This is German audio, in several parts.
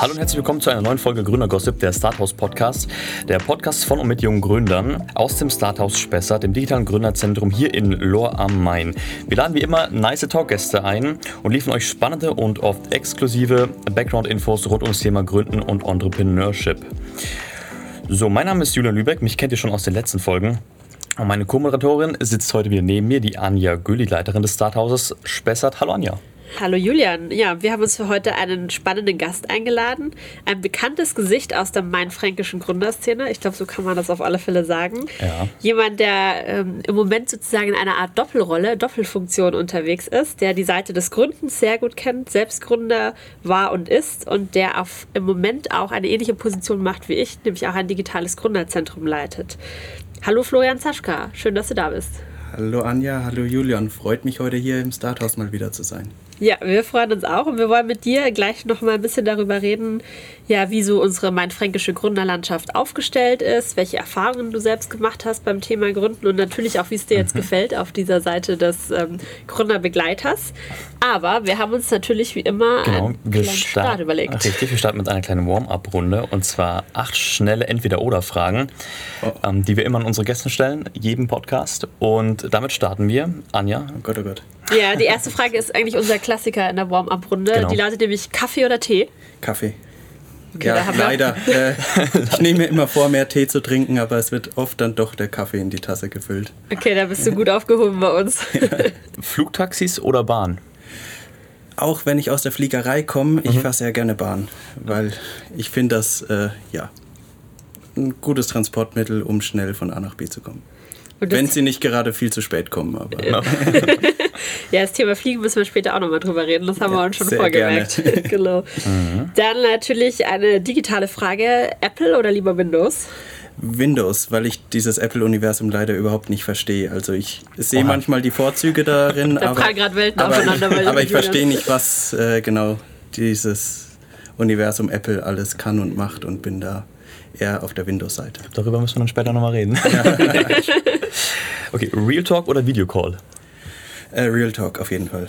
Hallo und herzlich willkommen zu einer neuen Folge Gründergossip, der Starthouse Podcast. Der Podcast von und mit jungen Gründern aus dem Starthouse Spessart, dem digitalen Gründerzentrum hier in Lohr am Main. Wir laden wie immer nice Talkgäste ein und liefern euch spannende und oft exklusive Background-Infos rund ums Thema Gründen und Entrepreneurship. So, mein Name ist Julian Lübeck, mich kennt ihr schon aus den letzten Folgen. Und meine Co-Moderatorin sitzt heute wieder neben mir, die Anja Güli, Leiterin des Starthauses Spessart. Hallo Anja. Hallo Julian. Ja, wir haben uns für heute einen spannenden Gast eingeladen. Ein bekanntes Gesicht aus der mainfränkischen Gründerszene. Ich glaube, so kann man das auf alle Fälle sagen. Ja. Jemand, der ähm, im Moment sozusagen in einer Art Doppelrolle, Doppelfunktion unterwegs ist, der die Seite des Gründens sehr gut kennt, selbst Gründer war und ist und der auf, im Moment auch eine ähnliche Position macht wie ich, nämlich auch ein digitales Gründerzentrum leitet. Hallo Florian Zaschka, schön, dass du da bist. Hallo Anja, hallo Julian. Freut mich heute hier im Starthaus mal wieder zu sein. Ja, wir freuen uns auch und wir wollen mit dir gleich noch mal ein bisschen darüber reden, ja, wie so unsere mainfränkische Gründerlandschaft aufgestellt ist, welche Erfahrungen du selbst gemacht hast beim Thema Gründen und natürlich auch, wie es dir jetzt mhm. gefällt auf dieser Seite des ähm, Gründerbegleiters. Aber wir haben uns natürlich wie immer genau, einen kleinen Start überlegt. Richtig, wir starten mit einer kleinen Warm-up-Runde und zwar acht schnelle Entweder-Oder-Fragen, oh. ähm, die wir immer an unsere Gäste stellen, jedem Podcast. Und damit starten wir. Anja. Oh Gott, oh Gott. Ja, die erste Frage ist eigentlich unser Klassiker in der Warm-Up-Runde. Genau. Die lautet nämlich Kaffee oder Tee? Kaffee. Okay, ja, leider. Äh, ich nehme mir immer vor, mehr Tee zu trinken, aber es wird oft dann doch der Kaffee in die Tasse gefüllt. Okay, da bist du gut aufgehoben bei uns. Ja. Flugtaxis oder Bahn? Auch wenn ich aus der Fliegerei komme, ich mhm. fahre sehr gerne Bahn, weil ich finde das äh, ja ein gutes Transportmittel, um schnell von A nach B zu kommen. Wenn sie nicht gerade viel zu spät kommen. Aber. Ja. ja, das Thema Fliegen müssen wir später auch nochmal drüber reden. Das haben ja, wir uns schon vorgemerkt. genau. Mhm. Dann natürlich eine digitale Frage: Apple oder lieber Windows? Windows, weil ich dieses Apple-Universum leider überhaupt nicht verstehe. Also ich sehe manchmal die Vorzüge darin, da aber, aber, aber ich verstehe nicht, was äh, genau dieses Universum Apple alles kann und macht und bin da eher auf der Windows-Seite. Darüber müssen wir dann später nochmal reden. Ja. okay, Real Talk oder Videocall? Äh, Real Talk, auf jeden Fall.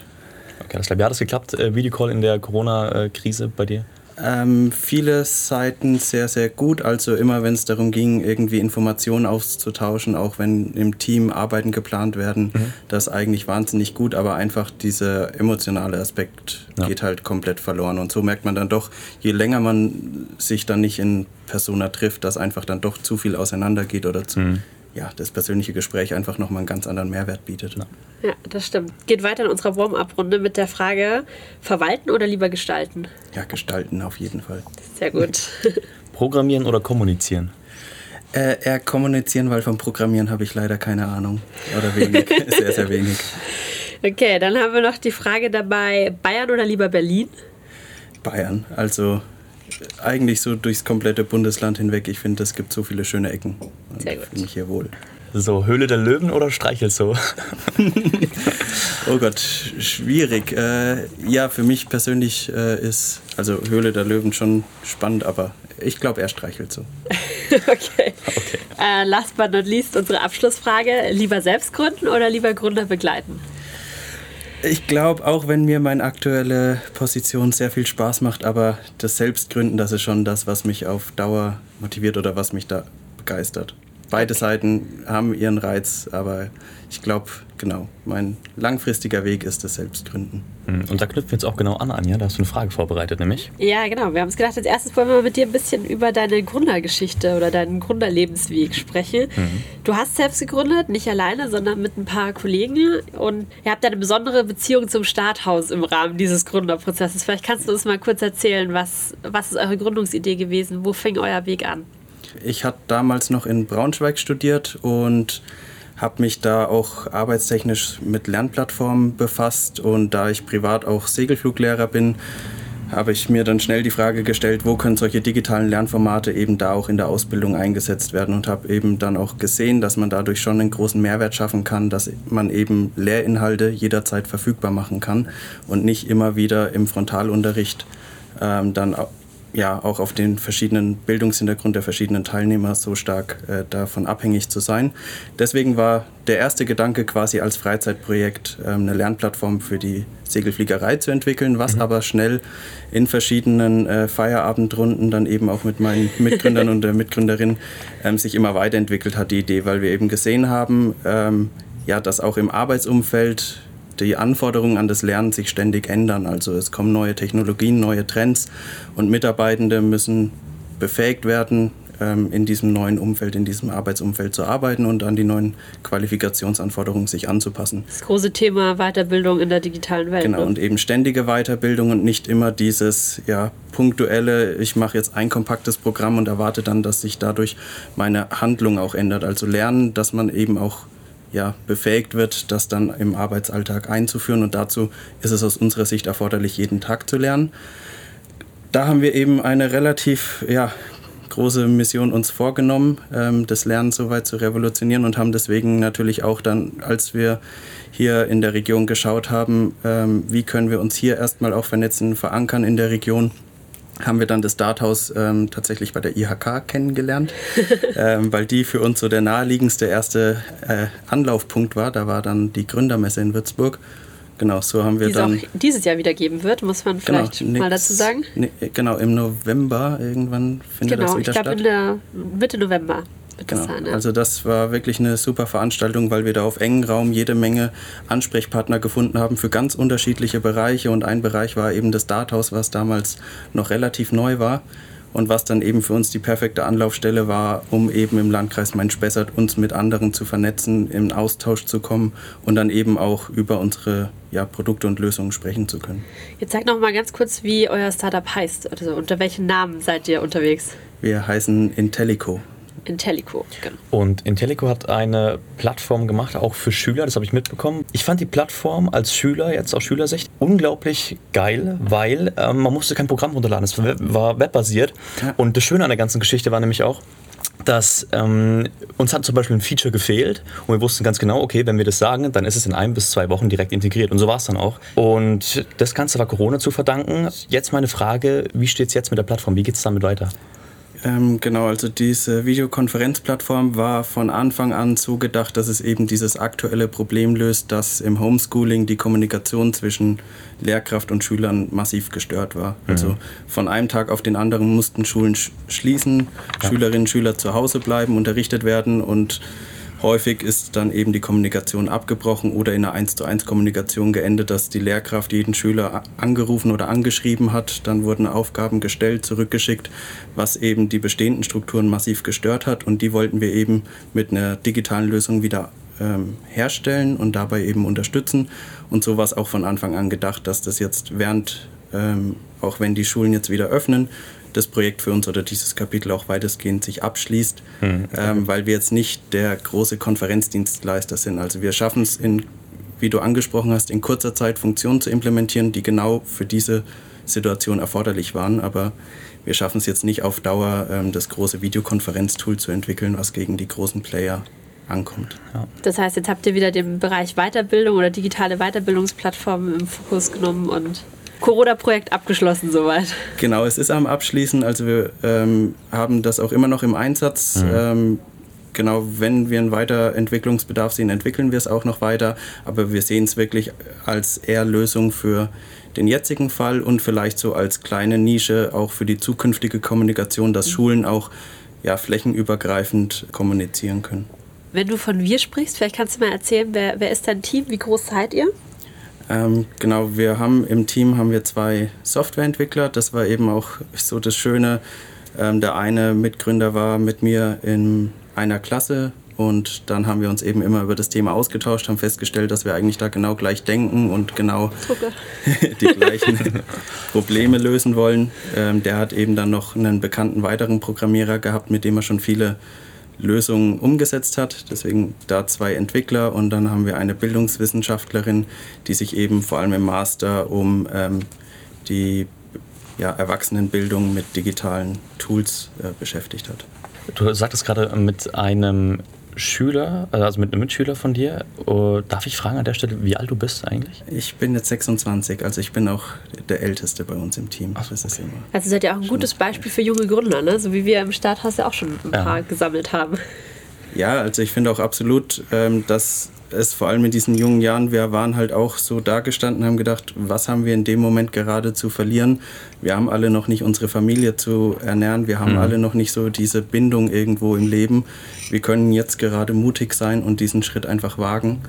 Okay, das glaube, ja, hat das geklappt, äh, Videocall in der Corona-Krise bei dir? Ähm, viele Seiten sehr, sehr gut. Also immer, wenn es darum ging, irgendwie Informationen auszutauschen, auch wenn im Team Arbeiten geplant werden, mhm. das eigentlich wahnsinnig gut, aber einfach dieser emotionale Aspekt ja. geht halt komplett verloren. Und so merkt man dann doch, je länger man sich dann nicht in Persona trifft, dass einfach dann doch zu viel auseinandergeht oder zu mhm ja, das persönliche Gespräch einfach nochmal einen ganz anderen Mehrwert bietet. Ja. ja, das stimmt. Geht weiter in unserer Warm-up-Runde mit der Frage, verwalten oder lieber gestalten? Ja, gestalten auf jeden Fall. Sehr gut. Programmieren oder kommunizieren? Äh, eher kommunizieren, weil vom Programmieren habe ich leider keine Ahnung. Oder wenig, sehr, sehr wenig. Okay, dann haben wir noch die Frage dabei, Bayern oder lieber Berlin? Bayern, also eigentlich so durchs komplette Bundesland hinweg. Ich finde, es gibt so viele schöne Ecken. Sehr gut. Fühle mich hier wohl. So, Höhle der Löwen oder Streichelzoo? oh Gott, schwierig. Äh, ja, für mich persönlich äh, ist also Höhle der Löwen schon spannend, aber ich glaube, er streichelt so. okay. okay. Äh, last but not least unsere Abschlussfrage. Lieber selbst gründen oder lieber Gründer begleiten? Ich glaube, auch wenn mir meine aktuelle Position sehr viel Spaß macht, aber das Selbstgründen, das ist schon das, was mich auf Dauer motiviert oder was mich da begeistert. Beide Seiten haben ihren Reiz, aber ich glaube, genau, mein langfristiger Weg ist das Selbstgründen. Hm, und da knüpfen wir jetzt auch genau an, Anja. Da hast du eine Frage vorbereitet, nämlich. Ja, genau. Wir haben uns gedacht, als erstes wollen wir mit dir ein bisschen über deine Gründergeschichte oder deinen Gründerlebensweg sprechen. Mhm. Du hast selbst gegründet, nicht alleine, sondern mit ein paar Kollegen. Und ihr habt eine besondere Beziehung zum Starthaus im Rahmen dieses Gründerprozesses. Vielleicht kannst du uns mal kurz erzählen, was, was ist eure Gründungsidee gewesen? Wo fing euer Weg an? Ich hatte damals noch in Braunschweig studiert und habe mich da auch arbeitstechnisch mit Lernplattformen befasst. Und da ich privat auch Segelfluglehrer bin, habe ich mir dann schnell die Frage gestellt, wo können solche digitalen Lernformate eben da auch in der Ausbildung eingesetzt werden? Und habe eben dann auch gesehen, dass man dadurch schon einen großen Mehrwert schaffen kann, dass man eben Lehrinhalte jederzeit verfügbar machen kann und nicht immer wieder im Frontalunterricht ähm, dann ja auch auf den verschiedenen Bildungshintergrund der verschiedenen Teilnehmer so stark äh, davon abhängig zu sein. Deswegen war der erste Gedanke quasi als Freizeitprojekt ähm, eine Lernplattform für die Segelfliegerei zu entwickeln, was mhm. aber schnell in verschiedenen äh, Feierabendrunden dann eben auch mit meinen Mitgründern und der Mitgründerin ähm, sich immer weiterentwickelt hat, die Idee, weil wir eben gesehen haben, ähm, ja, dass auch im Arbeitsumfeld die Anforderungen an das Lernen sich ständig ändern. Also es kommen neue Technologien, neue Trends und Mitarbeitende müssen befähigt werden, ähm, in diesem neuen Umfeld, in diesem Arbeitsumfeld zu arbeiten und an die neuen Qualifikationsanforderungen sich anzupassen. Das große Thema Weiterbildung in der digitalen Welt. Genau, ne? und eben ständige Weiterbildung und nicht immer dieses ja, punktuelle, ich mache jetzt ein kompaktes Programm und erwarte dann, dass sich dadurch meine Handlung auch ändert. Also lernen, dass man eben auch ja, befähigt wird, das dann im Arbeitsalltag einzuführen. Und dazu ist es aus unserer Sicht erforderlich, jeden Tag zu lernen. Da haben wir eben eine relativ ja, große Mission uns vorgenommen, ähm, das Lernen so weit zu revolutionieren und haben deswegen natürlich auch dann, als wir hier in der Region geschaut haben, ähm, wie können wir uns hier erstmal auch vernetzen, verankern in der Region, haben wir dann das Darthaus ähm, tatsächlich bei der IHK kennengelernt, ähm, weil die für uns so der naheliegendste erste äh, Anlaufpunkt war. Da war dann die Gründermesse in Würzburg. Genau, so haben wir die dann. auch dieses Jahr wieder geben wird, muss man genau, vielleicht genau, mal dazu sagen. Ne, genau, im November irgendwann findet genau, das wieder statt. Genau, ich glaube in der Mitte November genau. Also das war wirklich eine super Veranstaltung, weil wir da auf engen Raum jede Menge Ansprechpartner gefunden haben für ganz unterschiedliche Bereiche. Und ein Bereich war eben das Darthaus, was damals noch relativ neu war und was dann eben für uns die perfekte Anlaufstelle war, um eben im Landkreis Main-Spessart uns mit anderen zu vernetzen, in Austausch zu kommen und dann eben auch über unsere ja, Produkte und Lösungen sprechen zu können. Jetzt sag noch mal ganz kurz, wie euer Startup heißt. Also unter welchen Namen seid ihr unterwegs? Wir heißen Intellico. Intellico, genau. Und Intellico hat eine Plattform gemacht, auch für Schüler, das habe ich mitbekommen. Ich fand die Plattform als Schüler, jetzt aus Schülersicht, unglaublich geil, weil ähm, man musste kein Programm runterladen, es war webbasiert. Und das Schöne an der ganzen Geschichte war nämlich auch, dass ähm, uns hat zum Beispiel ein Feature gefehlt und wir wussten ganz genau, okay, wenn wir das sagen, dann ist es in ein bis zwei Wochen direkt integriert und so war es dann auch. Und das Ganze war Corona zu verdanken. Jetzt meine Frage, wie steht es jetzt mit der Plattform? Wie geht es damit weiter? Ähm, genau, also diese Videokonferenzplattform war von Anfang an so gedacht, dass es eben dieses aktuelle Problem löst, dass im Homeschooling die Kommunikation zwischen Lehrkraft und Schülern massiv gestört war. Mhm. Also von einem Tag auf den anderen mussten Schulen sch schließen, ja. Schülerinnen und Schüler zu Hause bleiben, unterrichtet werden und Häufig ist dann eben die Kommunikation abgebrochen oder in einer 1 zu 1 Kommunikation geendet, dass die Lehrkraft jeden Schüler angerufen oder angeschrieben hat. Dann wurden Aufgaben gestellt, zurückgeschickt, was eben die bestehenden Strukturen massiv gestört hat. Und die wollten wir eben mit einer digitalen Lösung wieder ähm, herstellen und dabei eben unterstützen. Und so war es auch von Anfang an gedacht, dass das jetzt während, ähm, auch wenn die Schulen jetzt wieder öffnen, das Projekt für uns oder dieses Kapitel auch weitestgehend sich abschließt, mhm. ähm, weil wir jetzt nicht der große Konferenzdienstleister sind. Also wir schaffen es, in, wie du angesprochen hast, in kurzer Zeit Funktionen zu implementieren, die genau für diese Situation erforderlich waren, aber wir schaffen es jetzt nicht auf Dauer, ähm, das große Videokonferenztool zu entwickeln, was gegen die großen Player ankommt. Ja. Das heißt, jetzt habt ihr wieder den Bereich Weiterbildung oder digitale Weiterbildungsplattformen im Fokus genommen und Corona-Projekt abgeschlossen soweit. Genau, es ist am Abschließen. Also wir ähm, haben das auch immer noch im Einsatz. Mhm. Ähm, genau, wenn wir einen Weiterentwicklungsbedarf sehen, entwickeln wir es auch noch weiter. Aber wir sehen es wirklich als eher Lösung für den jetzigen Fall und vielleicht so als kleine Nische auch für die zukünftige Kommunikation, dass mhm. Schulen auch ja, flächenübergreifend kommunizieren können. Wenn du von wir sprichst, vielleicht kannst du mal erzählen, wer, wer ist dein Team? Wie groß seid ihr? Ähm, genau, wir haben im Team haben wir zwei Softwareentwickler. Das war eben auch so das Schöne. Ähm, der eine Mitgründer war mit mir in einer Klasse und dann haben wir uns eben immer über das Thema ausgetauscht, haben festgestellt, dass wir eigentlich da genau gleich denken und genau die gleichen Probleme lösen wollen. Ähm, der hat eben dann noch einen bekannten weiteren Programmierer gehabt, mit dem er schon viele Lösungen umgesetzt hat. Deswegen da zwei Entwickler und dann haben wir eine Bildungswissenschaftlerin, die sich eben vor allem im Master um ähm, die ja, Erwachsenenbildung mit digitalen Tools äh, beschäftigt hat. Du sagtest gerade mit einem Schüler, also mit einem Mitschüler von dir. Uh, darf ich fragen an der Stelle, wie alt du bist eigentlich? Ich bin jetzt 26, also ich bin auch der Älteste bei uns im Team. Ach, das ist immer also seid ihr auch ein gutes Beispiel für junge Gründer, ne? so wie wir im Starthaus ja auch schon ein ja. paar gesammelt haben. Ja, also ich finde auch absolut, ähm, dass es vor allem in diesen jungen Jahren, wir waren halt auch so dagestanden, haben gedacht, was haben wir in dem Moment gerade zu verlieren? Wir haben alle noch nicht unsere Familie zu ernähren, wir haben mhm. alle noch nicht so diese Bindung irgendwo im Leben. Wir können jetzt gerade mutig sein und diesen Schritt einfach wagen.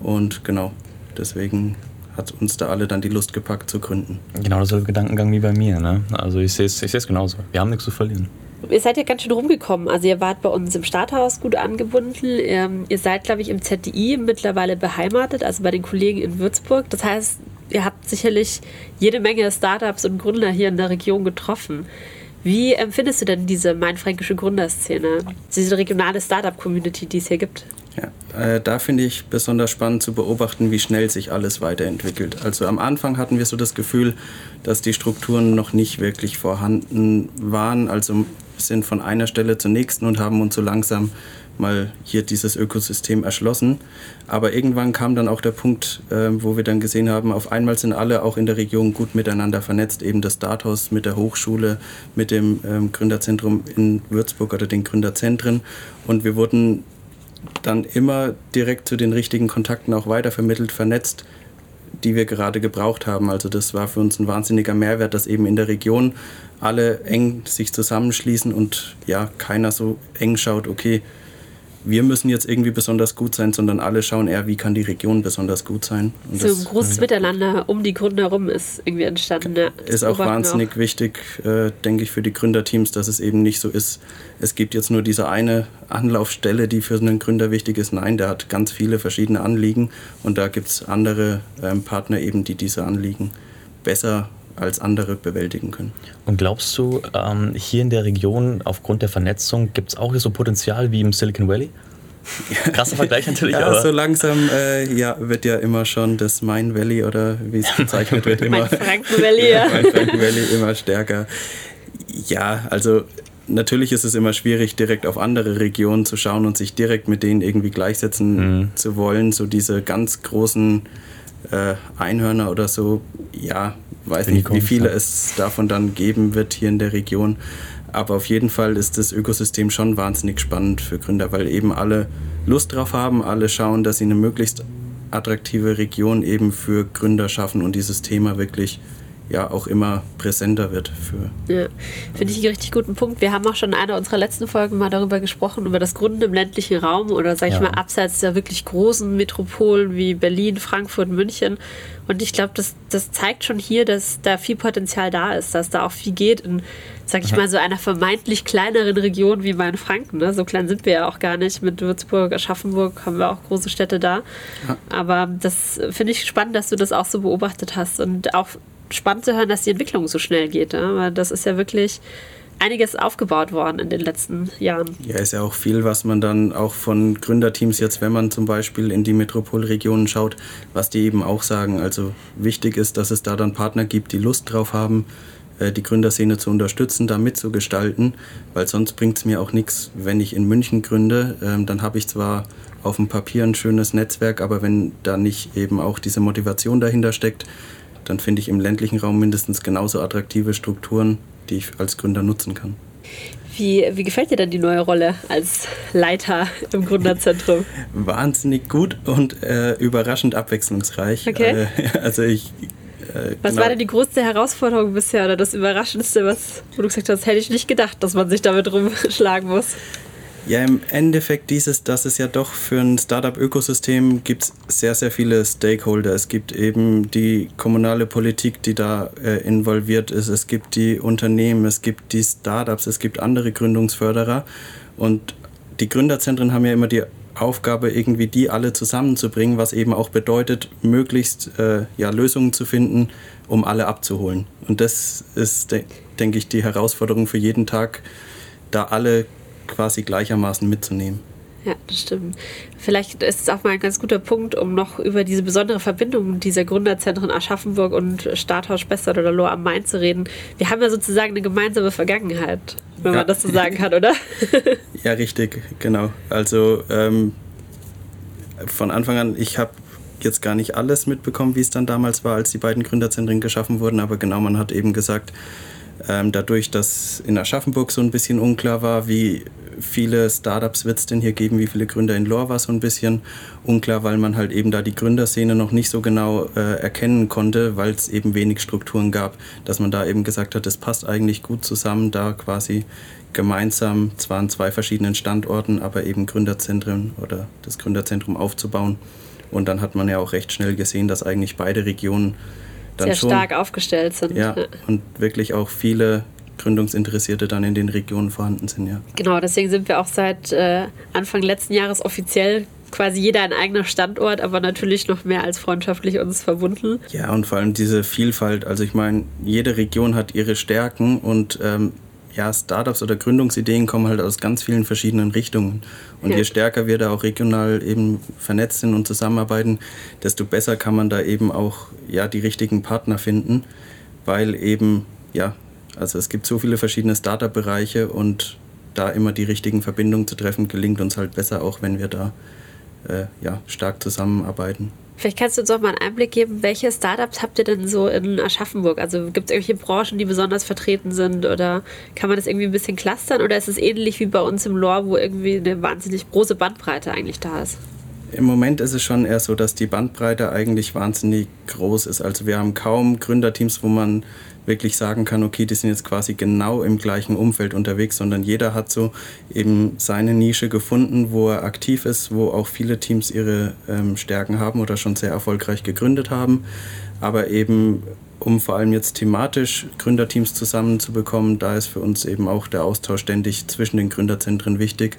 Und genau, deswegen hat uns da alle dann die Lust gepackt zu gründen. Genau dasselbe Gedankengang wie bei mir. Ne? Also ich sehe es genauso. Wir haben nichts zu verlieren. Ihr seid ja ganz schön rumgekommen. Also ihr wart bei uns im Starthaus gut angebunden. Ähm, ihr seid, glaube ich, im ZDI mittlerweile beheimatet, also bei den Kollegen in Würzburg. Das heißt, ihr habt sicherlich jede Menge Startups und Gründer hier in der Region getroffen. Wie empfindest du denn diese mainfränkische Gründerszene, diese regionale Startup-Community, die es hier gibt? Ja, äh, da finde ich besonders spannend zu beobachten, wie schnell sich alles weiterentwickelt. Also am Anfang hatten wir so das Gefühl, dass die Strukturen noch nicht wirklich vorhanden waren. Also sind von einer Stelle zur nächsten und haben uns so langsam mal hier dieses Ökosystem erschlossen. Aber irgendwann kam dann auch der Punkt, äh, wo wir dann gesehen haben, auf einmal sind alle auch in der Region gut miteinander vernetzt, eben das Starthaus mit der Hochschule, mit dem ähm, Gründerzentrum in Würzburg oder den Gründerzentren. Und wir wurden dann immer direkt zu den richtigen Kontakten auch weitervermittelt, vernetzt, die wir gerade gebraucht haben. Also das war für uns ein wahnsinniger Mehrwert, dass eben in der Region alle eng sich zusammenschließen und ja, keiner so eng schaut, okay, wir müssen jetzt irgendwie besonders gut sein, sondern alle schauen eher, wie kann die Region besonders gut sein. Und so ein großes ja. Miteinander um die Gründer herum ist irgendwie entstanden. Ja, ist auch wahnsinnig auch. wichtig, äh, denke ich, für die Gründerteams, dass es eben nicht so ist, es gibt jetzt nur diese eine Anlaufstelle, die für einen Gründer wichtig ist. Nein, der hat ganz viele verschiedene Anliegen und da gibt es andere ähm, Partner eben, die diese Anliegen besser als andere bewältigen können. Und glaubst du, ähm, hier in der Region aufgrund der Vernetzung gibt es auch so Potenzial wie im Silicon Valley? Krasser Vergleich natürlich. ja, aber. so langsam äh, ja, wird ja immer schon das Main Valley oder wie es bezeichnet wird, immer. Franken Valley, ja. Franken Valley immer stärker. Ja, also natürlich ist es immer schwierig, direkt auf andere Regionen zu schauen und sich direkt mit denen irgendwie gleichsetzen mhm. zu wollen. So diese ganz großen äh, Einhörner oder so, ja, weiß nicht, wie viele es davon dann geben wird hier in der Region. Aber auf jeden Fall ist das Ökosystem schon wahnsinnig spannend für Gründer, weil eben alle Lust drauf haben, alle schauen, dass sie eine möglichst attraktive Region eben für Gründer schaffen und dieses Thema wirklich ja auch immer präsenter wird für. Ja, finde ich einen richtig guten Punkt. Wir haben auch schon in einer unserer letzten Folgen mal darüber gesprochen, über das Gründen im ländlichen Raum oder sage ich ja. mal abseits der wirklich großen Metropolen wie Berlin, Frankfurt, München. Und ich glaube, das, das zeigt schon hier, dass da viel Potenzial da ist, dass da auch viel geht in, sag ich mhm. mal, so einer vermeintlich kleineren Region wie Mainfranken. Ne? So klein sind wir ja auch gar nicht. Mit Würzburg, Aschaffenburg haben wir auch große Städte da. Ja. Aber das finde ich spannend, dass du das auch so beobachtet hast und auch spannend zu hören, dass die Entwicklung so schnell geht. Ja? Weil das ist ja wirklich einiges aufgebaut worden in den letzten Jahren. Ja, ist ja auch viel, was man dann auch von Gründerteams jetzt, wenn man zum Beispiel in die Metropolregionen schaut, was die eben auch sagen. Also wichtig ist, dass es da dann Partner gibt, die Lust drauf haben, äh, die Gründerszene zu unterstützen, da mitzugestalten, weil sonst bringt es mir auch nichts, wenn ich in München gründe, ähm, dann habe ich zwar auf dem Papier ein schönes Netzwerk, aber wenn da nicht eben auch diese Motivation dahinter steckt, dann finde ich im ländlichen Raum mindestens genauso attraktive Strukturen, die ich als Gründer nutzen kann. Wie, wie gefällt dir denn die neue Rolle als Leiter im Gründerzentrum? Wahnsinnig gut und äh, überraschend abwechslungsreich. Okay. Äh, also ich äh, was genau. war denn die größte Herausforderung bisher oder das Überraschendste, was, wo du gesagt hast, hätte ich nicht gedacht, dass man sich damit rumschlagen muss? Ja, im Endeffekt dieses, dass es ja doch für ein Startup-Ökosystem gibt sehr, sehr viele Stakeholder. Es gibt eben die kommunale Politik, die da äh, involviert ist. Es gibt die Unternehmen, es gibt die Startups, es gibt andere Gründungsförderer. Und die Gründerzentren haben ja immer die Aufgabe, irgendwie die alle zusammenzubringen, was eben auch bedeutet, möglichst äh, ja, Lösungen zu finden, um alle abzuholen. Und das ist, de denke ich, die Herausforderung für jeden Tag, da alle quasi gleichermaßen mitzunehmen. Ja, das stimmt. Vielleicht ist es auch mal ein ganz guter Punkt, um noch über diese besondere Verbindung dieser Gründerzentren Aschaffenburg und Starthaus Spessart oder Lohr am Main zu reden. Wir haben ja sozusagen eine gemeinsame Vergangenheit, wenn ja. man das so sagen kann, oder? ja, richtig, genau. Also ähm, von Anfang an, ich habe jetzt gar nicht alles mitbekommen, wie es dann damals war, als die beiden Gründerzentren geschaffen wurden, aber genau, man hat eben gesagt, ähm, dadurch, dass in Aschaffenburg so ein bisschen unklar war, wie viele Startups wird es denn hier geben, wie viele Gründer in Lohr war so ein bisschen unklar, weil man halt eben da die Gründerszene noch nicht so genau äh, erkennen konnte, weil es eben wenig Strukturen gab, dass man da eben gesagt hat, das passt eigentlich gut zusammen, da quasi gemeinsam, zwar an zwei verschiedenen Standorten, aber eben Gründerzentren oder das Gründerzentrum aufzubauen. Und dann hat man ja auch recht schnell gesehen, dass eigentlich beide Regionen dann sehr schon, stark aufgestellt sind. Ja, und wirklich auch viele Gründungsinteressierte dann in den Regionen vorhanden sind, ja. Genau, deswegen sind wir auch seit äh, Anfang letzten Jahres offiziell quasi jeder ein eigener Standort, aber natürlich noch mehr als freundschaftlich uns verbunden. Ja, und vor allem diese Vielfalt. Also ich meine, jede Region hat ihre Stärken und ähm, ja, Startups oder Gründungsideen kommen halt aus ganz vielen verschiedenen Richtungen. Und ja. je stärker wir da auch regional eben vernetzt sind und zusammenarbeiten, desto besser kann man da eben auch ja, die richtigen Partner finden, weil eben, ja, also es gibt so viele verschiedene Startup-Bereiche und da immer die richtigen Verbindungen zu treffen, gelingt uns halt besser, auch wenn wir da äh, ja, stark zusammenarbeiten. Vielleicht kannst du uns auch mal einen Einblick geben, welche Startups habt ihr denn so in Aschaffenburg? Also gibt es irgendwelche Branchen, die besonders vertreten sind oder kann man das irgendwie ein bisschen clustern oder ist es ähnlich wie bei uns im Lore, wo irgendwie eine wahnsinnig große Bandbreite eigentlich da ist? Im Moment ist es schon eher so, dass die Bandbreite eigentlich wahnsinnig groß ist. Also wir haben kaum Gründerteams, wo man wirklich sagen kann, okay, die sind jetzt quasi genau im gleichen Umfeld unterwegs, sondern jeder hat so eben seine Nische gefunden, wo er aktiv ist, wo auch viele Teams ihre ähm, Stärken haben oder schon sehr erfolgreich gegründet haben. Aber eben, um vor allem jetzt thematisch Gründerteams zusammenzubekommen, da ist für uns eben auch der Austausch ständig zwischen den Gründerzentren wichtig.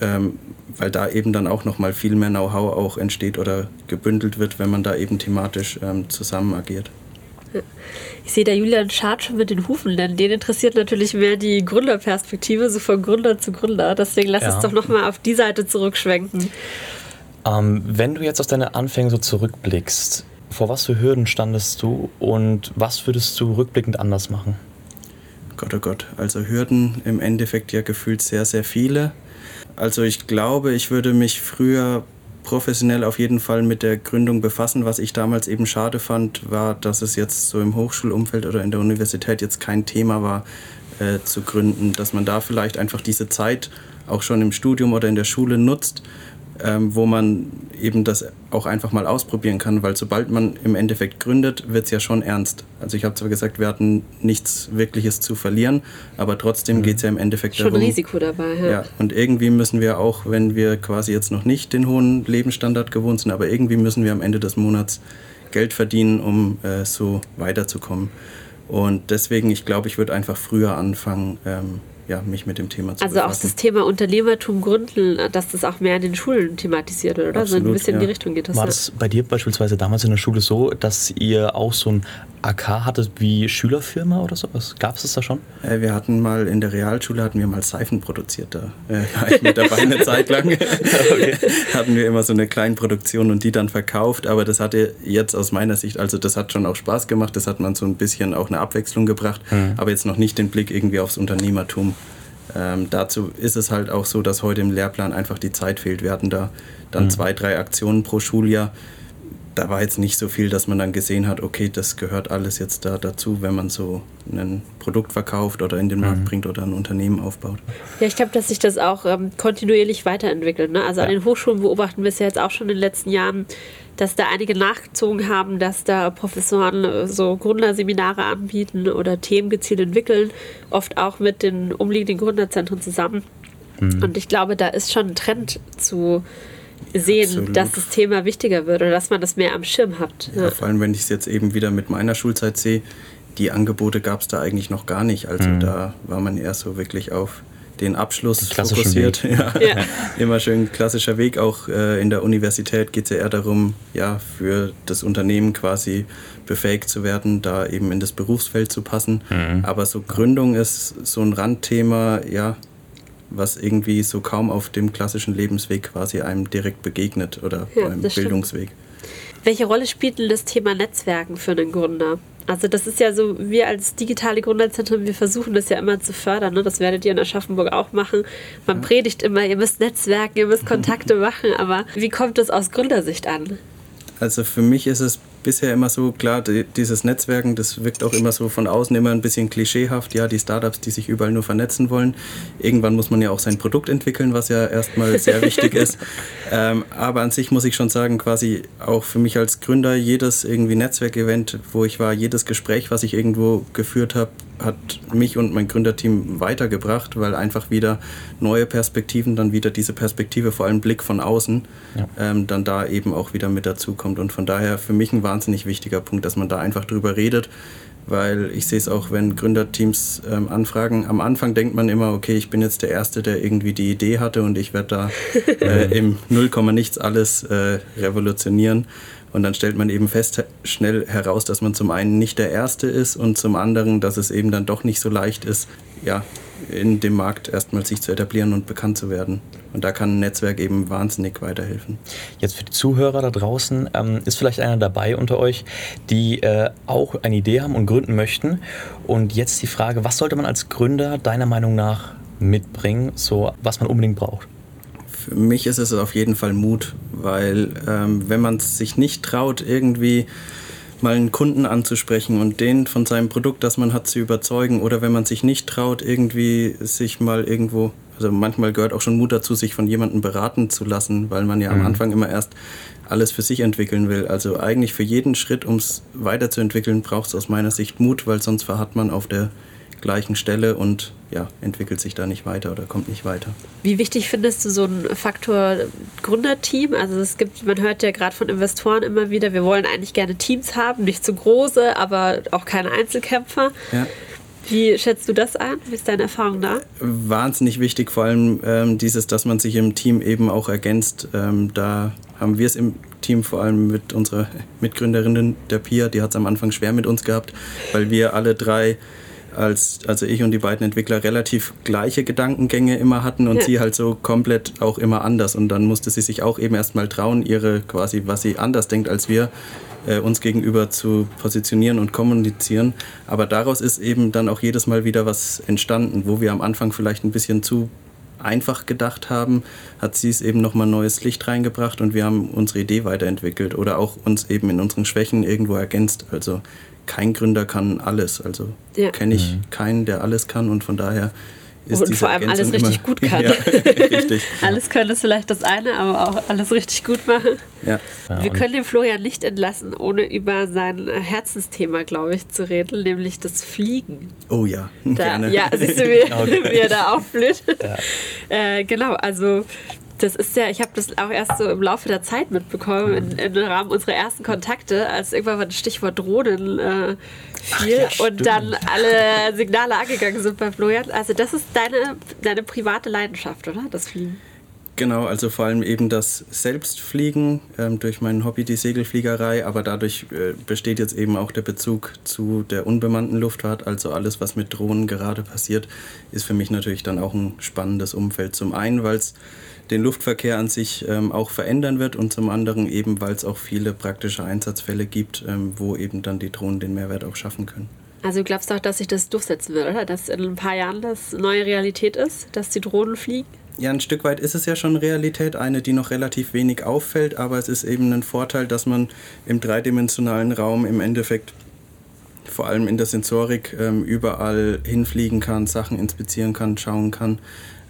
Ähm, weil da eben dann auch nochmal viel mehr Know-how auch entsteht oder gebündelt wird, wenn man da eben thematisch ähm, zusammen agiert. Ich sehe da Julian Schad schon mit den Hufen, denn den interessiert natürlich mehr die Gründerperspektive, so von Gründer zu Gründer. Deswegen lass ja. uns doch nochmal auf die Seite zurückschwenken. Ähm, wenn du jetzt auf deine Anfänge so zurückblickst, vor was für Hürden standest du und was würdest du rückblickend anders machen? Gott, oh Gott, also Hürden im Endeffekt ja gefühlt sehr, sehr viele. Also ich glaube, ich würde mich früher professionell auf jeden Fall mit der Gründung befassen. Was ich damals eben schade fand, war, dass es jetzt so im Hochschulumfeld oder in der Universität jetzt kein Thema war, äh, zu gründen. Dass man da vielleicht einfach diese Zeit auch schon im Studium oder in der Schule nutzt, ähm, wo man eben das auch einfach mal ausprobieren kann, weil sobald man im Endeffekt gründet, wird es ja schon ernst. Also ich habe zwar gesagt, wir hatten nichts Wirkliches zu verlieren, aber trotzdem mhm. geht es ja im Endeffekt schon darum... Schon Risiko dabei, ja. ja. Und irgendwie müssen wir auch, wenn wir quasi jetzt noch nicht den hohen Lebensstandard gewohnt sind, aber irgendwie müssen wir am Ende des Monats Geld verdienen, um äh, so weiterzukommen. Und deswegen, ich glaube, ich würde einfach früher anfangen, ähm, ja, mich mit dem Thema zu Also befassen. auch das Thema Unternehmertum gründen, dass das auch mehr in den Schulen thematisiert wird, oder? Absolut, so ein bisschen ja. in die Richtung geht das. War das bei dir beispielsweise damals in der Schule so, dass ihr auch so ein AK hattet wie Schülerfirma oder sowas? Gab es das da schon? Äh, wir hatten mal in der Realschule hatten wir mal Seifen produziert. Da äh, war ich mit dabei eine Zeit lang. okay. hatten wir immer so eine kleine Produktion und die dann verkauft. Aber das hatte jetzt aus meiner Sicht, also das hat schon auch Spaß gemacht. Das hat man so ein bisschen auch eine Abwechslung gebracht. Mhm. Aber jetzt noch nicht den Blick irgendwie aufs Unternehmertum. Ähm, dazu ist es halt auch so, dass heute im Lehrplan einfach die Zeit fehlt. Wir hatten da dann mhm. zwei, drei Aktionen pro Schuljahr da war jetzt nicht so viel, dass man dann gesehen hat, okay, das gehört alles jetzt da dazu, wenn man so ein Produkt verkauft oder in den Markt mhm. bringt oder ein Unternehmen aufbaut. Ja, ich glaube, dass sich das auch ähm, kontinuierlich weiterentwickelt. Ne? Also ja. an den Hochschulen beobachten wir es ja jetzt auch schon in den letzten Jahren, dass da einige nachgezogen haben, dass da Professoren äh, so Gründerseminare anbieten oder Themen gezielt entwickeln, oft auch mit den umliegenden Gründerzentren zusammen. Mhm. Und ich glaube, da ist schon ein Trend zu sehen, Absolut. dass das Thema wichtiger wird oder dass man das mehr am Schirm hat. Ja, ja. Vor allem, wenn ich es jetzt eben wieder mit meiner Schulzeit sehe, die Angebote gab es da eigentlich noch gar nicht. Also mhm. da war man eher so wirklich auf den Abschluss fokussiert. Ja. ja. Immer schön klassischer Weg. Auch äh, in der Universität geht es ja eher darum, ja, für das Unternehmen quasi befähigt zu werden, da eben in das Berufsfeld zu passen. Mhm. Aber so Gründung ist so ein Randthema, ja, was irgendwie so kaum auf dem klassischen Lebensweg quasi einem direkt begegnet oder ja, beim Bildungsweg. Welche Rolle spielt denn das Thema Netzwerken für einen Gründer? Also das ist ja so, wir als digitale Gründerzentrum, wir versuchen das ja immer zu fördern. Ne? Das werdet ihr in Aschaffenburg auch machen. Man ja. predigt immer, ihr müsst Netzwerken, ihr müsst Kontakte machen. Aber wie kommt das aus Gründersicht an? Also für mich ist es bisher immer so, klar, dieses Netzwerken, das wirkt auch immer so von außen immer ein bisschen klischeehaft. Ja, die Startups, die sich überall nur vernetzen wollen. Irgendwann muss man ja auch sein Produkt entwickeln, was ja erstmal sehr wichtig ist. Ähm, aber an sich muss ich schon sagen, quasi auch für mich als Gründer, jedes irgendwie Netzwerkevent, wo ich war, jedes Gespräch, was ich irgendwo geführt habe, hat mich und mein Gründerteam weitergebracht, weil einfach wieder neue Perspektiven, dann wieder diese Perspektive, vor allem Blick von außen, ja. ähm, dann da eben auch wieder mit dazukommt. Und von daher für mich ein wahnsinnig wichtiger Punkt, dass man da einfach drüber redet, weil ich sehe es auch, wenn Gründerteams ähm, anfragen. Am Anfang denkt man immer, okay, ich bin jetzt der Erste, der irgendwie die Idee hatte und ich werde da äh, im Nullkomma nichts alles äh, revolutionieren. Und dann stellt man eben fest, schnell heraus, dass man zum einen nicht der Erste ist und zum anderen, dass es eben dann doch nicht so leicht ist, ja, in dem Markt erstmal sich zu etablieren und bekannt zu werden. Und da kann ein Netzwerk eben wahnsinnig weiterhelfen. Jetzt für die Zuhörer da draußen, ähm, ist vielleicht einer dabei unter euch, die äh, auch eine Idee haben und gründen möchten. Und jetzt die Frage, was sollte man als Gründer deiner Meinung nach mitbringen, so was man unbedingt braucht? Für mich ist es auf jeden Fall Mut, weil ähm, wenn man sich nicht traut, irgendwie mal einen Kunden anzusprechen und den von seinem Produkt, das man hat, zu überzeugen, oder wenn man sich nicht traut, irgendwie sich mal irgendwo, also manchmal gehört auch schon Mut dazu, sich von jemandem beraten zu lassen, weil man ja mhm. am Anfang immer erst alles für sich entwickeln will. Also eigentlich für jeden Schritt, um es weiterzuentwickeln, braucht es aus meiner Sicht Mut, weil sonst verhat man auf der gleichen Stelle und ja, entwickelt sich da nicht weiter oder kommt nicht weiter. Wie wichtig findest du so einen Faktor Gründerteam? Also es gibt, man hört ja gerade von Investoren immer wieder, wir wollen eigentlich gerne Teams haben, nicht zu große, aber auch keine Einzelkämpfer. Ja. Wie schätzt du das ein? Wie ist deine Erfahrung da? Wahnsinnig wichtig, vor allem ähm, dieses, dass man sich im Team eben auch ergänzt. Ähm, da haben wir es im Team vor allem mit unserer Mitgründerin, der Pia, die hat es am Anfang schwer mit uns gehabt, weil wir alle drei als also ich und die beiden Entwickler relativ gleiche Gedankengänge immer hatten und ja. sie halt so komplett auch immer anders und dann musste sie sich auch eben erstmal trauen, ihre quasi was sie anders denkt als wir äh, uns gegenüber zu positionieren und kommunizieren, aber daraus ist eben dann auch jedes Mal wieder was entstanden, wo wir am Anfang vielleicht ein bisschen zu einfach gedacht haben, hat sie es eben nochmal neues Licht reingebracht und wir haben unsere Idee weiterentwickelt oder auch uns eben in unseren Schwächen irgendwo ergänzt. Also kein Gründer kann alles. Also ja. kenne ich mhm. keinen, der alles kann und von daher ist und vor allem alles richtig immer, gut kann. ja, richtig. alles können ist vielleicht das eine, aber auch alles richtig gut machen. Ja. Wir können den Florian nicht entlassen, ohne über sein Herzensthema, glaube ich, zu reden, nämlich das Fliegen. Oh ja, da, gerne. Ja, siehst du, wie, okay. wie er da aufblüht. Ja. Äh, genau, also das ist ja, ich habe das auch erst so im Laufe der Zeit mitbekommen, im Rahmen unserer ersten Kontakte, als irgendwann mal das Stichwort Drohnen äh, fiel ja, und dann alle Signale angegangen sind bei Florian. Also das ist deine, deine private Leidenschaft, oder? Das Fliegen. Genau, also vor allem eben das Selbstfliegen ähm, durch mein Hobby, die Segelfliegerei, aber dadurch äh, besteht jetzt eben auch der Bezug zu der unbemannten Luftfahrt. Also alles, was mit Drohnen gerade passiert, ist für mich natürlich dann auch ein spannendes Umfeld. Zum einen, weil es den Luftverkehr an sich ähm, auch verändern wird und zum anderen eben, weil es auch viele praktische Einsatzfälle gibt, ähm, wo eben dann die Drohnen den Mehrwert auch schaffen können. Also du glaubst auch, dass sich das durchsetzen wird, oder? Dass in ein paar Jahren das neue Realität ist, dass die Drohnen fliegen? Ja, ein Stück weit ist es ja schon Realität, eine, die noch relativ wenig auffällt, aber es ist eben ein Vorteil, dass man im dreidimensionalen Raum im Endeffekt vor allem in der Sensorik ähm, überall hinfliegen kann, Sachen inspizieren kann, schauen kann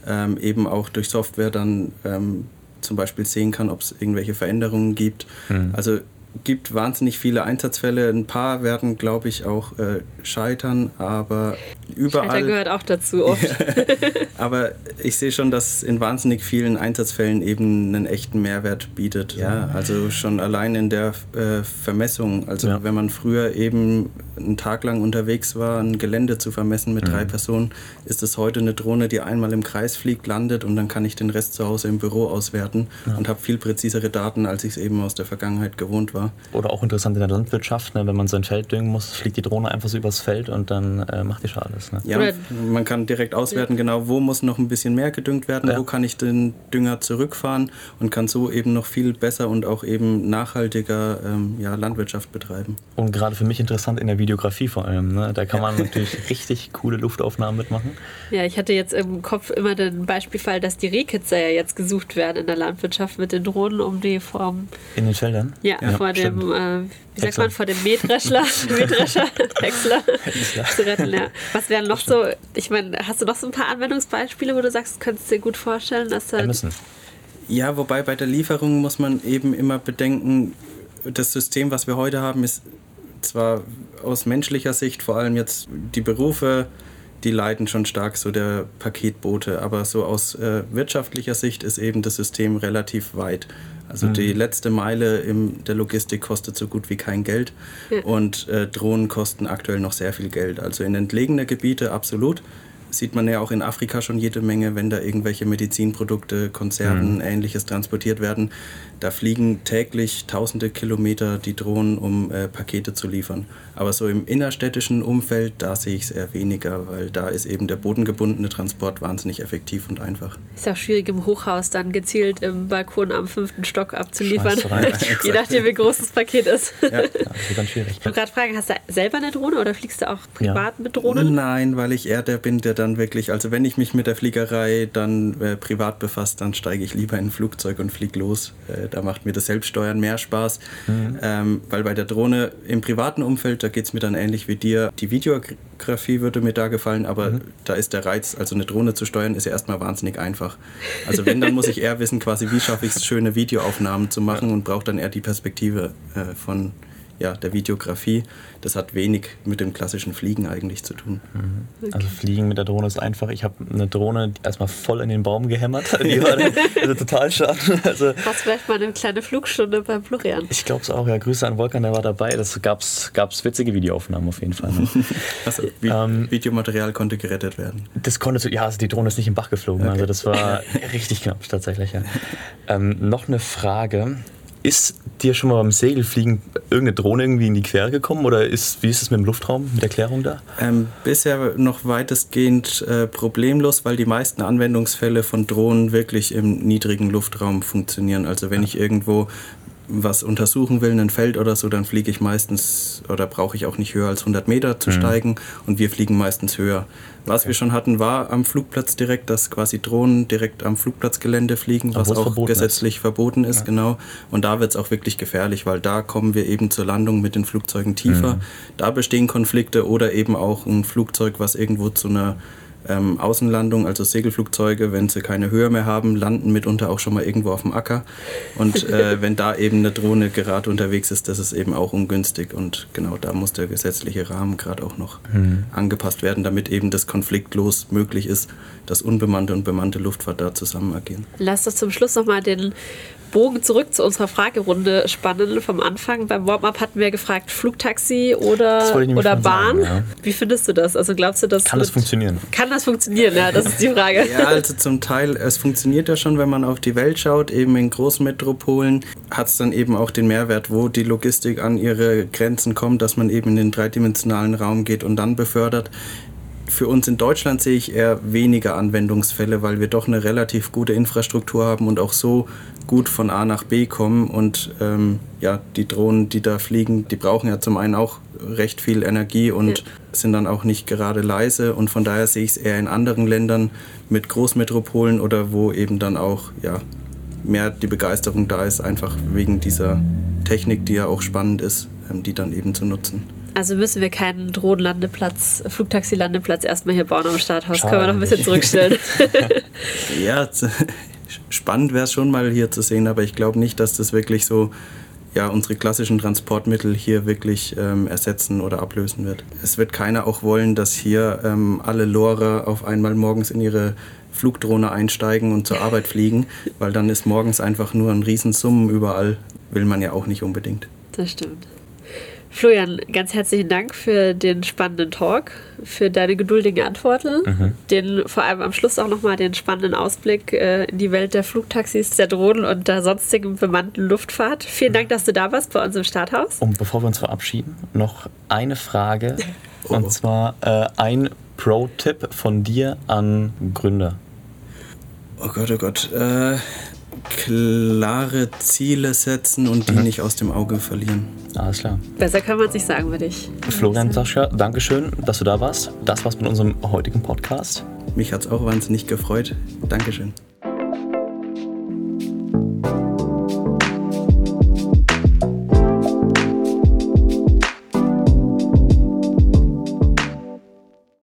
ähm, eben auch durch Software dann ähm, zum Beispiel sehen kann, ob es irgendwelche Veränderungen gibt. Mhm. Also gibt wahnsinnig viele Einsatzfälle. Ein paar werden, glaube ich, auch äh, scheitern, aber überall. Scheitern gehört auch dazu oft. aber ich sehe schon, dass es in wahnsinnig vielen Einsatzfällen eben einen echten Mehrwert bietet. Ja, also schon allein in der äh, Vermessung. Also ja. wenn man früher eben einen Tag lang unterwegs war, ein Gelände zu vermessen mit mhm. drei Personen, ist es heute eine Drohne, die einmal im Kreis fliegt, landet und dann kann ich den Rest zu Hause im Büro auswerten ja. und habe viel präzisere Daten, als ich es eben aus der Vergangenheit gewohnt war. Oder auch interessant in der Landwirtschaft, ne, wenn man sein Feld düngen muss, fliegt die Drohne einfach so übers Feld und dann äh, macht die schon alles. Ne? Ja, man kann direkt auswerten, genau, wo muss noch ein bisschen mehr gedüngt werden, ja. wo kann ich den Dünger zurückfahren und kann so eben noch viel besser und auch eben nachhaltiger ähm, ja, Landwirtschaft betreiben. Und gerade für mich interessant in der Videografie vor allem. Ne? Da kann man natürlich richtig coole Luftaufnahmen mitmachen. Ja, ich hatte jetzt im Kopf immer den Beispielfall, dass die Rehkitzer ja jetzt gesucht werden in der Landwirtschaft mit den Drohnen, um die Form. In den Feldern? Ja, ja vor stimmt. dem, äh, wie sagt man, vor dem Mähdreschler, Mähdrescher, Häcksler zu retten. Ja. Was wären noch so, ich meine, hast du noch so ein paar Anwendungsbeispiele, wo du sagst, könntest du dir gut vorstellen, dass halt. müssen. Ja, wobei bei der Lieferung muss man eben immer bedenken, das System, was wir heute haben, ist zwar aus menschlicher Sicht vor allem jetzt die Berufe, die leiden schon stark so der Paketboote, aber so aus äh, wirtschaftlicher Sicht ist eben das System relativ weit. Also mhm. die letzte Meile in der Logistik kostet so gut wie kein Geld ja. und äh, Drohnen kosten aktuell noch sehr viel Geld. Also in entlegene Gebiete absolut. Sieht man ja auch in Afrika schon jede Menge, wenn da irgendwelche Medizinprodukte, Konserven, mhm. ähnliches transportiert werden. Da fliegen täglich tausende Kilometer die Drohnen, um äh, Pakete zu liefern. Aber so im innerstädtischen Umfeld, da sehe ich es eher weniger, weil da ist eben der bodengebundene Transport wahnsinnig effektiv und einfach. Ist auch schwierig im Hochhaus dann gezielt im Balkon am fünften Stock abzuliefern. Je nachdem, wie groß das Paket ist. Ja, das ist ganz schwierig. Ich wollte gerade fragen, hast du selber eine Drohne oder fliegst du auch privat ja. mit Drohnen? Nein, weil ich eher der bin, der dann wirklich, also wenn ich mich mit der Fliegerei dann äh, privat befasst, dann steige ich lieber in ein Flugzeug und fliege los. Äh, da macht mir das Selbststeuern mehr Spaß, mhm. ähm, weil bei der Drohne im privaten Umfeld, da geht es mir dann ähnlich wie dir. Die Videografie würde mir da gefallen, aber mhm. da ist der Reiz, also eine Drohne zu steuern, ist ja erstmal wahnsinnig einfach. Also wenn, dann muss ich eher wissen, quasi, wie schaffe ich es, schöne Videoaufnahmen zu machen und brauche dann eher die Perspektive äh, von ja, der Videografie. Das hat wenig mit dem klassischen Fliegen eigentlich zu tun. Mhm. Also Fliegen mit der Drohne ist einfach. Ich habe eine Drohne erstmal voll in den Baum gehämmert. Die war also total schade. Also, Hast vielleicht mal eine kleine Flugstunde beim Florian? Ich glaube es auch, ja. Grüße an Volkan, der war dabei. Das gab es witzige Videoaufnahmen auf jeden Fall. Ne? also, ähm, Videomaterial konnte gerettet werden. Das konnte, ja, also die Drohne ist nicht im Bach geflogen. Okay. Also das war richtig knapp tatsächlich. Ja. Ähm, noch eine Frage. Ist dir schon mal beim Segelfliegen irgendeine Drohne irgendwie in die Quere gekommen oder ist, wie ist es mit dem Luftraum, mit der Klärung da? Ähm, bisher noch weitestgehend äh, problemlos, weil die meisten Anwendungsfälle von Drohnen wirklich im niedrigen Luftraum funktionieren. Also wenn ja. ich irgendwo was untersuchen will, ein Feld oder so, dann fliege ich meistens oder brauche ich auch nicht höher als 100 Meter zu mhm. steigen und wir fliegen meistens höher. Was okay. wir schon hatten, war am Flugplatz direkt, dass quasi Drohnen direkt am Flugplatzgelände fliegen, was auch verboten gesetzlich ist. verboten ist, ja. genau. Und da wird es auch wirklich gefährlich, weil da kommen wir eben zur Landung mit den Flugzeugen tiefer. Mhm. Da bestehen Konflikte oder eben auch ein Flugzeug, was irgendwo zu einer ähm, Außenlandung, also Segelflugzeuge, wenn sie keine Höhe mehr haben, landen mitunter auch schon mal irgendwo auf dem Acker. Und äh, wenn da eben eine Drohne gerade unterwegs ist, das ist eben auch ungünstig. Und genau da muss der gesetzliche Rahmen gerade auch noch mhm. angepasst werden, damit eben das konfliktlos möglich ist, dass unbemannte und bemannte Luftfahrt da zusammen agieren. Lass uns zum Schluss nochmal den Bogen zurück zu unserer Fragerunde spannen vom Anfang. Beim Warm-up hatten wir gefragt, Flugtaxi oder, oder Bahn. Sagen, ja. Wie findest du das? Also glaubst du, dass kann das funktionieren? Kann das funktionieren? Ja, das ist die Frage. ja, also zum Teil, es funktioniert ja schon, wenn man auf die Welt schaut. Eben in Großmetropolen hat es dann eben auch den Mehrwert, wo die Logistik an ihre Grenzen kommt, dass man eben in den dreidimensionalen Raum geht und dann befördert für uns in Deutschland sehe ich eher weniger Anwendungsfälle, weil wir doch eine relativ gute Infrastruktur haben und auch so gut von A nach B kommen. Und ähm, ja, die Drohnen, die da fliegen, die brauchen ja zum einen auch recht viel Energie und ja. sind dann auch nicht gerade leise. Und von daher sehe ich es eher in anderen Ländern mit Großmetropolen oder wo eben dann auch ja, mehr die Begeisterung da ist, einfach wegen dieser Technik, die ja auch spannend ist, ähm, die dann eben zu nutzen. Also müssen wir keinen Drohnenlandeplatz, Flugtaxi-Landeplatz erstmal hier bauen am Starthaus. Können wir noch ein bisschen zurückstellen. ja, spannend wäre es schon mal hier zu sehen, aber ich glaube nicht, dass das wirklich so ja, unsere klassischen Transportmittel hier wirklich ähm, ersetzen oder ablösen wird. Es wird keiner auch wollen, dass hier ähm, alle Lore auf einmal morgens in ihre Flugdrohne einsteigen und zur Arbeit fliegen, weil dann ist morgens einfach nur ein Riesensummen überall. Will man ja auch nicht unbedingt. Das stimmt. Florian, ganz herzlichen Dank für den spannenden Talk, für deine geduldigen Antworten, mhm. den vor allem am Schluss auch nochmal den spannenden Ausblick äh, in die Welt der Flugtaxis, der Drohnen und der sonstigen bemannten Luftfahrt. Vielen Dank, dass du da warst bei uns im Starthaus. Und bevor wir uns verabschieden, noch eine Frage. Oh. Und zwar äh, ein Pro-Tipp von dir an Gründer? Oh Gott, oh Gott. Äh, klare Ziele setzen und die mhm. nicht aus dem Auge verlieren. Alles klar. Besser kann man es nicht sagen, würde ich. Florian, Sascha, danke schön, dass du da warst. Das war's mit unserem heutigen Podcast. Mich hat es auch wahnsinnig gefreut. Dankeschön.